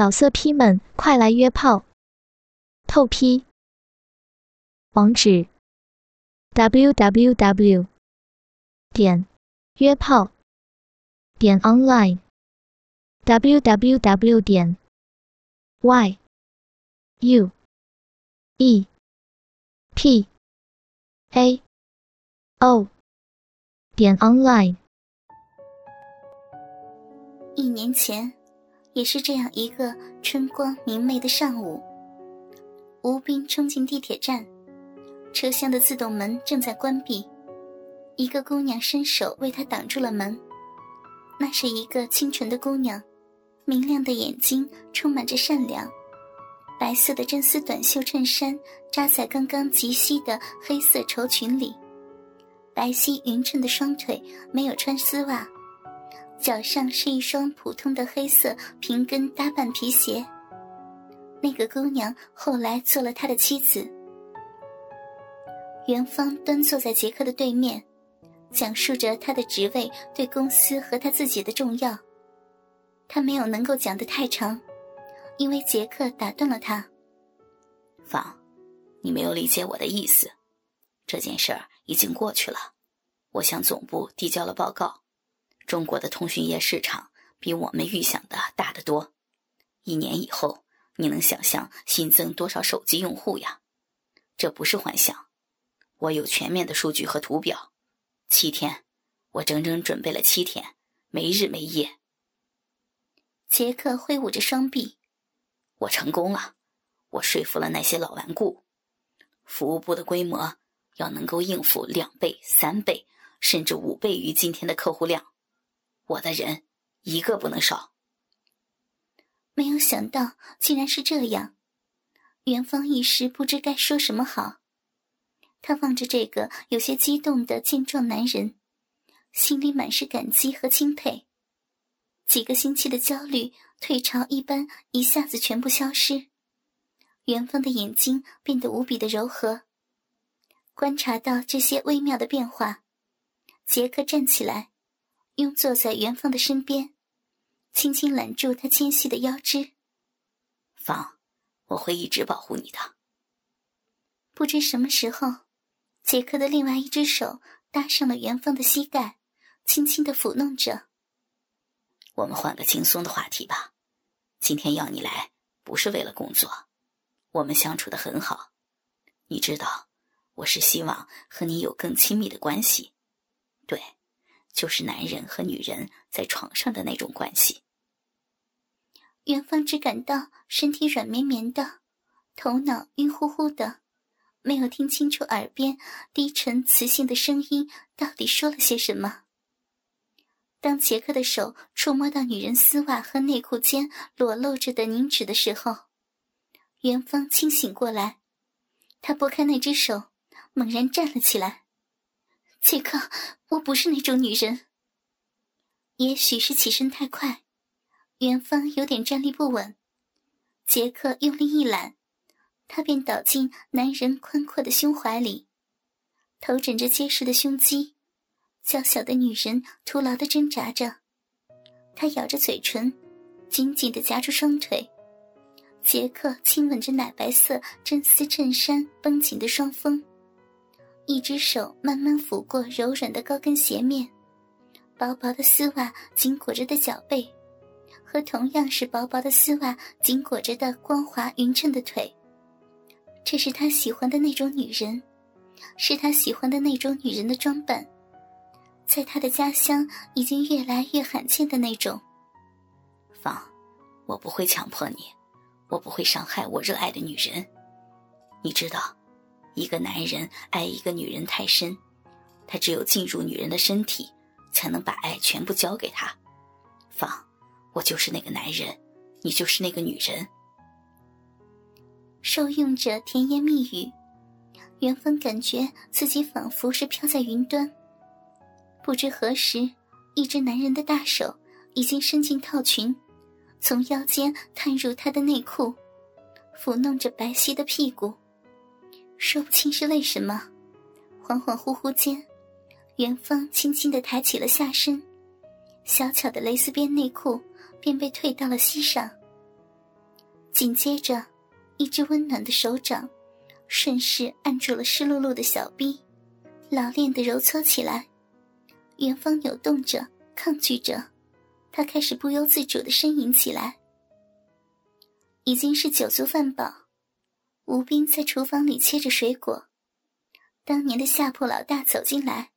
老色批们，快来约炮！透批。网址：w w w 点约炮点 online w w w 点 y u e p a o 点 online。一年前。也是这样一个春光明媚的上午，吴斌冲进地铁站，车厢的自动门正在关闭，一个姑娘伸手为他挡住了门。那是一个清纯的姑娘，明亮的眼睛充满着善良，白色的真丝短袖衬衫扎在刚刚及膝的黑色绸裙里，白皙匀称的双腿没有穿丝袜。脚上是一双普通的黑色平跟搭半皮鞋。那个姑娘后来做了他的妻子。元芳端坐在杰克的对面，讲述着他的职位对公司和他自己的重要。他没有能够讲得太长，因为杰克打断了他。芳，你没有理解我的意思。这件事儿已经过去了，我向总部递交了报告。中国的通讯业市场比我们预想的大得多，一年以后，你能想象新增多少手机用户呀？这不是幻想，我有全面的数据和图表。七天，我整整准备了七天，没日没夜。杰克挥舞着双臂，我成功了，我说服了那些老顽固。服务部的规模要能够应付两倍、三倍，甚至五倍于今天的客户量。我的人一个不能少。没有想到竟然是这样，元芳一时不知该说什么好。他望着这个有些激动的健壮男人，心里满是感激和钦佩。几个星期的焦虑退潮一般一下子全部消失，元芳的眼睛变得无比的柔和。观察到这些微妙的变化，杰克站起来。拥坐在元芳的身边，轻轻揽住她纤细的腰肢。芳，我会一直保护你的。不知什么时候，杰克的另外一只手搭上了元芳的膝盖，轻轻的抚弄着。我们换个轻松的话题吧。今天要你来，不是为了工作。我们相处的很好，你知道，我是希望和你有更亲密的关系。对。就是男人和女人在床上的那种关系。元芳只感到身体软绵绵的，头脑晕乎乎的，没有听清楚耳边低沉磁性的声音到底说了些什么。当杰克的手触摸到女人丝袜和内裤间裸露着的凝脂的时候，元芳清醒过来，她拨开那只手，猛然站了起来。杰克，我不是那种女人。也许是起身太快，元芳有点站立不稳。杰克用力一揽，他便倒进男人宽阔的胸怀里，头枕着结实的胸肌，娇小的女人徒劳的挣扎着。他咬着嘴唇，紧紧的夹住双腿。杰克亲吻着奶白色真丝衬衫绷紧的双峰。一只手慢慢抚过柔软的高跟鞋面，薄薄的丝袜紧裹着的脚背，和同样是薄薄的丝袜紧裹着的光滑匀称的腿。这是他喜欢的那种女人，是他喜欢的那种女人的装扮，在他的家乡已经越来越罕见的那种。芳，我不会强迫你，我不会伤害我热爱的女人，你知道。一个男人爱一个女人太深，他只有进入女人的身体，才能把爱全部交给她。放，我就是那个男人，你就是那个女人。受用着甜言蜜语，元丰感觉自己仿佛是飘在云端。不知何时，一只男人的大手已经伸进套裙，从腰间探入她的内裤，抚弄着白皙的屁股。说不清是为什么，恍恍惚惚间，元芳轻轻的抬起了下身，小巧的蕾丝边内裤便被退到了膝上。紧接着，一只温暖的手掌顺势按住了湿漉漉的小臂，老练的揉搓起来。元芳扭动着，抗拒着，他开始不由自主的呻吟起来。已经是酒足饭饱，吴斌在厨房里切着水果。当年的下铺老大走进来，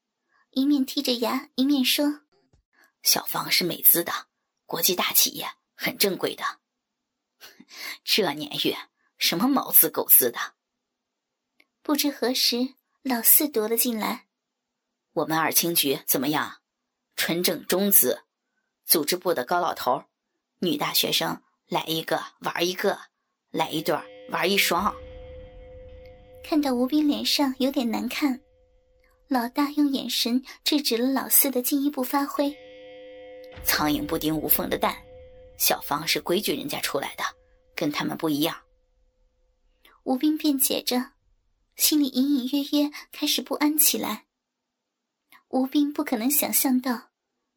一面剔着牙，一面说：“小芳是美资的，国际大企业，很正规的。这年月，什么毛资狗资的？”不知何时，老四踱了进来：“我们二青局怎么样？纯正中资，组织部的高老头，女大学生。”来一个玩一个，来一对玩一双。看到吴斌脸上有点难看，老大用眼神制止了老四的进一步发挥。苍蝇不叮无缝的蛋，小芳是规矩人家出来的，跟他们不一样。吴斌辩解着，心里隐隐约约开始不安起来。吴斌不可能想象到，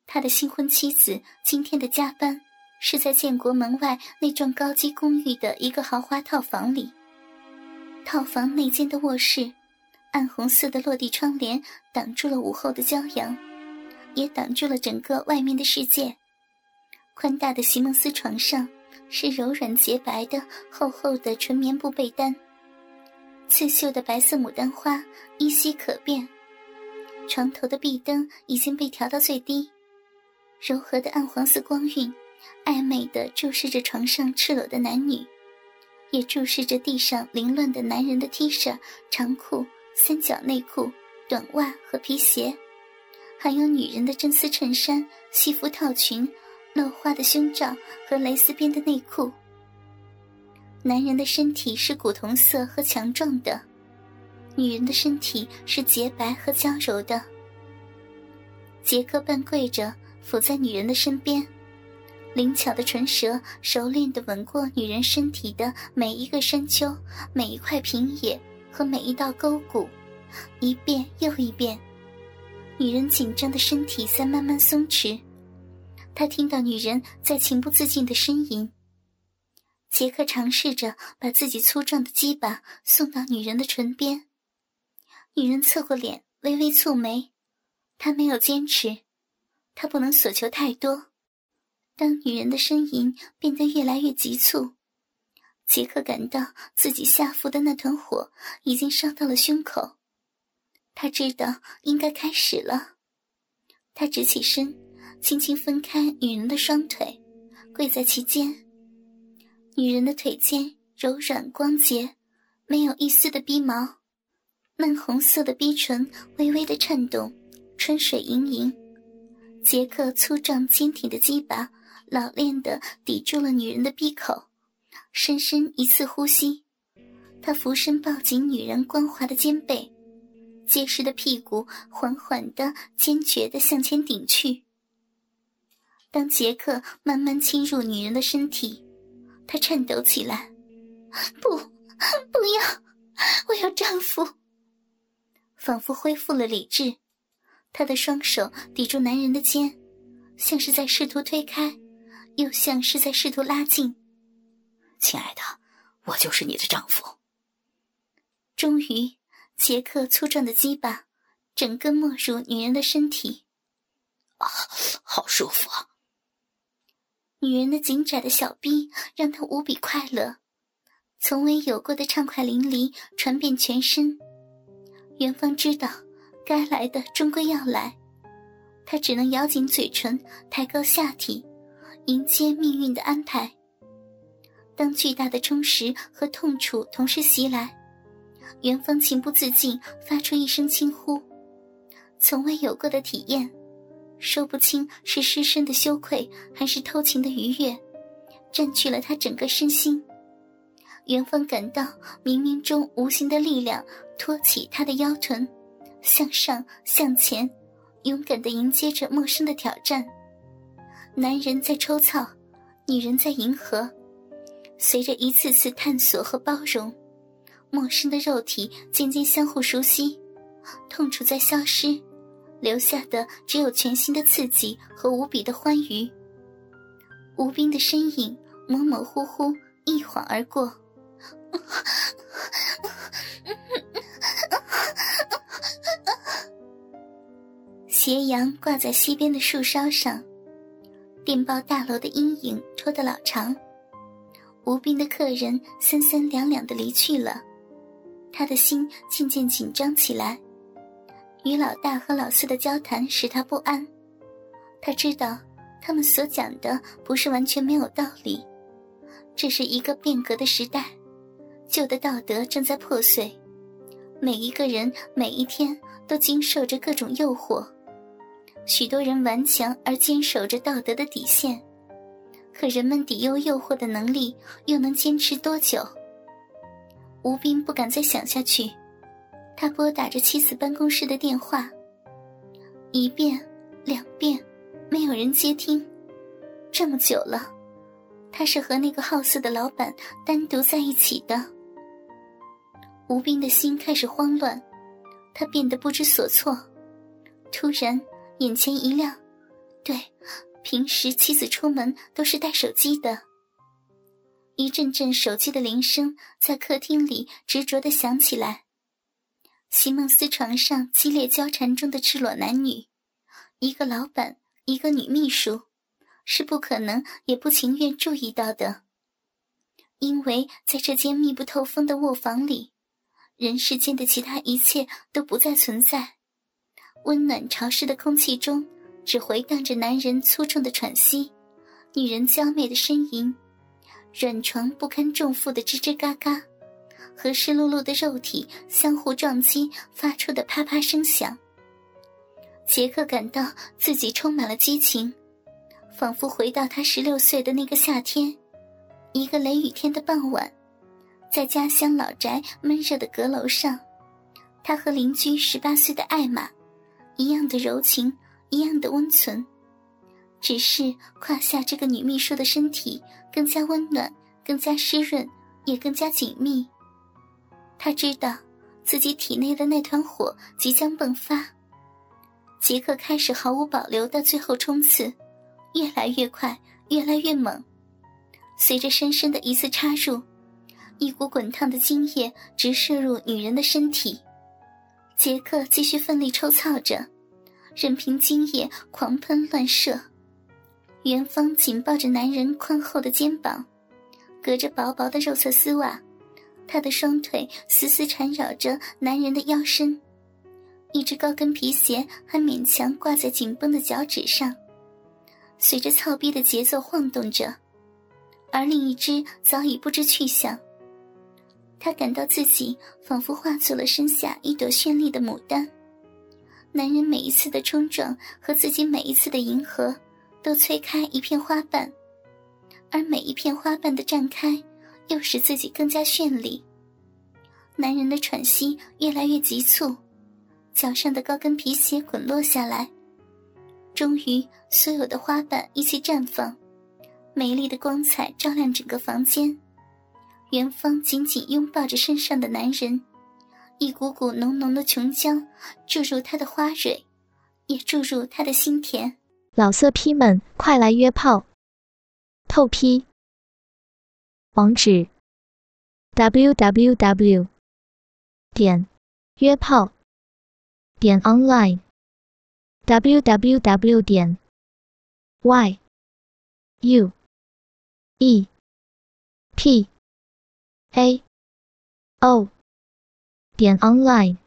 他的新婚妻子今天的加班。是在建国门外那幢高级公寓的一个豪华套房里。套房内间的卧室，暗红色的落地窗帘挡住了午后的骄阳，也挡住了整个外面的世界。宽大的席梦思床上是柔软洁白的厚厚的纯棉布被单，刺绣的白色牡丹花依稀可辨。床头的壁灯已经被调到最低，柔和的暗黄色光晕。暧昧的注视着床上赤裸的男女，也注视着地上凌乱的男人的 T 恤、长裤、三角内裤、短袜和皮鞋，还有女人的真丝衬衫、西服套裙、露花的胸罩和蕾丝边的内裤。男人的身体是古铜色和强壮的，女人的身体是洁白和娇柔的。杰克半跪着伏在女人的身边。灵巧的唇舌，熟练地吻过女人身体的每一个山丘、每一块平野和每一道沟谷，一遍又一遍。女人紧张的身体在慢慢松弛，他听到女人在情不自禁的呻吟。杰克尝试着把自己粗壮的鸡巴送到女人的唇边，女人侧过脸，微微蹙眉。他没有坚持，他不能索求太多。当女人的呻吟变得越来越急促，杰克感到自己下腹的那团火已经烧到了胸口。他知道应该开始了。他直起身，轻轻分开女人的双腿，跪在其间。女人的腿间柔软光洁，没有一丝的逼毛，嫩红色的逼唇微微的颤动，春水盈盈。杰克粗壮坚挺的鸡巴。老练的抵住了女人的闭口，深深一次呼吸，他俯身抱紧女人光滑的肩背，结实的屁股缓缓的、坚决的向前顶去。当杰克慢慢侵入女人的身体，他颤抖起来：“不，不要！我要丈夫。”仿佛恢复了理智，他的双手抵住男人的肩，像是在试图推开。又像是在试图拉近，亲爱的，我就是你的丈夫。终于，杰克粗壮的鸡巴整个没入女人的身体，啊，好舒服啊！女人的紧窄的小臂让他无比快乐，从未有过的畅快淋漓传遍全身。元芳知道，该来的终归要来，他只能咬紧嘴唇，抬高下体。迎接命运的安排。当巨大的充实和痛楚同时袭来，元芳情不自禁发出一声轻呼。从未有过的体验，说不清是失身的羞愧，还是偷情的愉悦，占据了他整个身心。元芳感到冥冥中无形的力量托起他的腰臀，向上向前，勇敢地迎接着陌生的挑战。男人在抽操，女人在迎合。随着一次次探索和包容，陌生的肉体渐渐相互熟悉，痛楚在消失，留下的只有全新的刺激和无比的欢愉。吴斌的身影模模糊糊一晃而过。斜阳挂在西边的树梢上，电报大楼的阴影拖得老长。吴斌的客人三三两两的离去了，他的心渐渐紧张起来。与老大和老四的交谈使他不安，他知道他们所讲的不是完全没有道理。这是一个变革的时代，旧的道德正在破碎，每一个人每一天都经受着各种诱惑，许多人顽强而坚守着道德的底线。可人们抵御诱惑的能力又能坚持多久？吴斌不敢再想下去，他拨打着妻子办公室的电话，一遍、两遍，没有人接听。这么久了，他是和那个好色的老板单独在一起的。吴斌的心开始慌乱，他变得不知所措。突然，眼前一亮，对。平时妻子出门都是带手机的。一阵阵手机的铃声在客厅里执着的响起来。席梦思床上激烈交缠中的赤裸男女，一个老板，一个女秘书，是不可能也不情愿注意到的。因为在这间密不透风的卧房里，人世间的其他一切都不再存在。温暖潮湿的空气中。只回荡着男人粗重的喘息，女人娇媚的呻吟，软床不堪重负的吱吱嘎嘎，和湿漉漉的肉体相互撞击发出的啪啪声响。杰克感到自己充满了激情，仿佛回到他十六岁的那个夏天，一个雷雨天的傍晚，在家乡老宅闷热的阁楼上，他和邻居十八岁的艾玛一样的柔情。一样的温存，只是胯下这个女秘书的身体更加温暖，更加湿润，也更加紧密。他知道自己体内的那团火即将迸发。杰克开始毫无保留的最后冲刺，越来越快，越来越猛。随着深深的一次插入，一股滚烫的精液直射入女人的身体。杰克继续奋力抽操着。任凭精液狂喷乱射，元芳紧抱着男人宽厚的肩膀，隔着薄薄的肉色丝袜，她的双腿死死缠绕着男人的腰身，一只高跟皮鞋还勉强挂在紧绷的脚趾上，随着操逼的节奏晃动着，而另一只早已不知去向。他感到自己仿佛化作了身下一朵绚丽的牡丹。男人每一次的冲撞和自己每一次的迎合，都催开一片花瓣，而每一片花瓣的绽开，又使自己更加绚丽。男人的喘息越来越急促，脚上的高跟皮鞋滚落下来，终于，所有的花瓣一起绽放，美丽的光彩照亮整个房间。元芳紧紧拥抱着身上的男人。一股股浓浓的琼浆注入他的花蕊，也注入他的心田。老色批们，快来约炮！透批。网址：w w w. 点约炮点 online w w w. 点 y u e p a o。点 oh. online。